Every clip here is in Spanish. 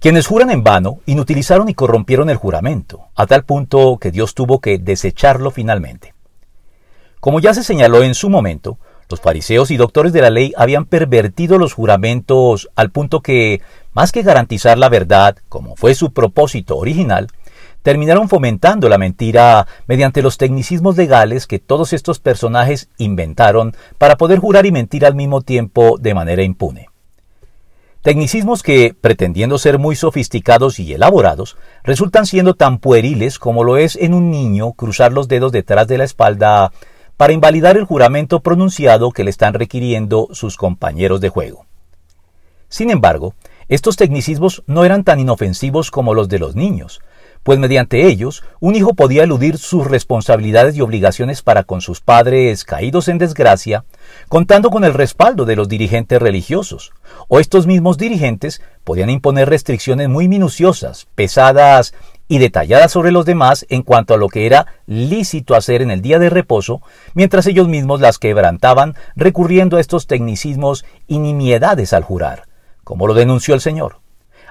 Quienes juran en vano inutilizaron y corrompieron el juramento, a tal punto que Dios tuvo que desecharlo finalmente. Como ya se señaló en su momento, los fariseos y doctores de la ley habían pervertido los juramentos al punto que, más que garantizar la verdad, como fue su propósito original, terminaron fomentando la mentira mediante los tecnicismos legales que todos estos personajes inventaron para poder jurar y mentir al mismo tiempo de manera impune. Tecnicismos que, pretendiendo ser muy sofisticados y elaborados, resultan siendo tan pueriles como lo es en un niño cruzar los dedos detrás de la espalda para invalidar el juramento pronunciado que le están requiriendo sus compañeros de juego. Sin embargo, estos tecnicismos no eran tan inofensivos como los de los niños, pues mediante ellos un hijo podía eludir sus responsabilidades y obligaciones para con sus padres caídos en desgracia, contando con el respaldo de los dirigentes religiosos, o estos mismos dirigentes podían imponer restricciones muy minuciosas, pesadas y detalladas sobre los demás en cuanto a lo que era lícito hacer en el día de reposo, mientras ellos mismos las quebrantaban recurriendo a estos tecnicismos y nimiedades al jurar, como lo denunció el Señor.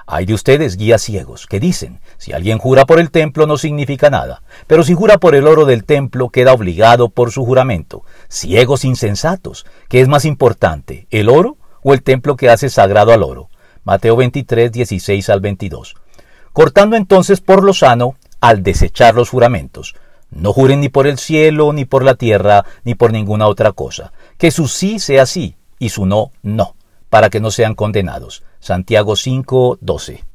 Hay de ustedes guías ciegos que dicen, si alguien jura por el templo no significa nada, pero si jura por el oro del templo queda obligado por su juramento. Ciegos insensatos, ¿qué es más importante, el oro o el templo que hace sagrado al oro? Mateo 23, 16 al 22. Cortando entonces por lo sano al desechar los juramentos. No juren ni por el cielo, ni por la tierra, ni por ninguna otra cosa. Que su sí sea sí y su no, no para que no sean condenados. Santiago 5, 12.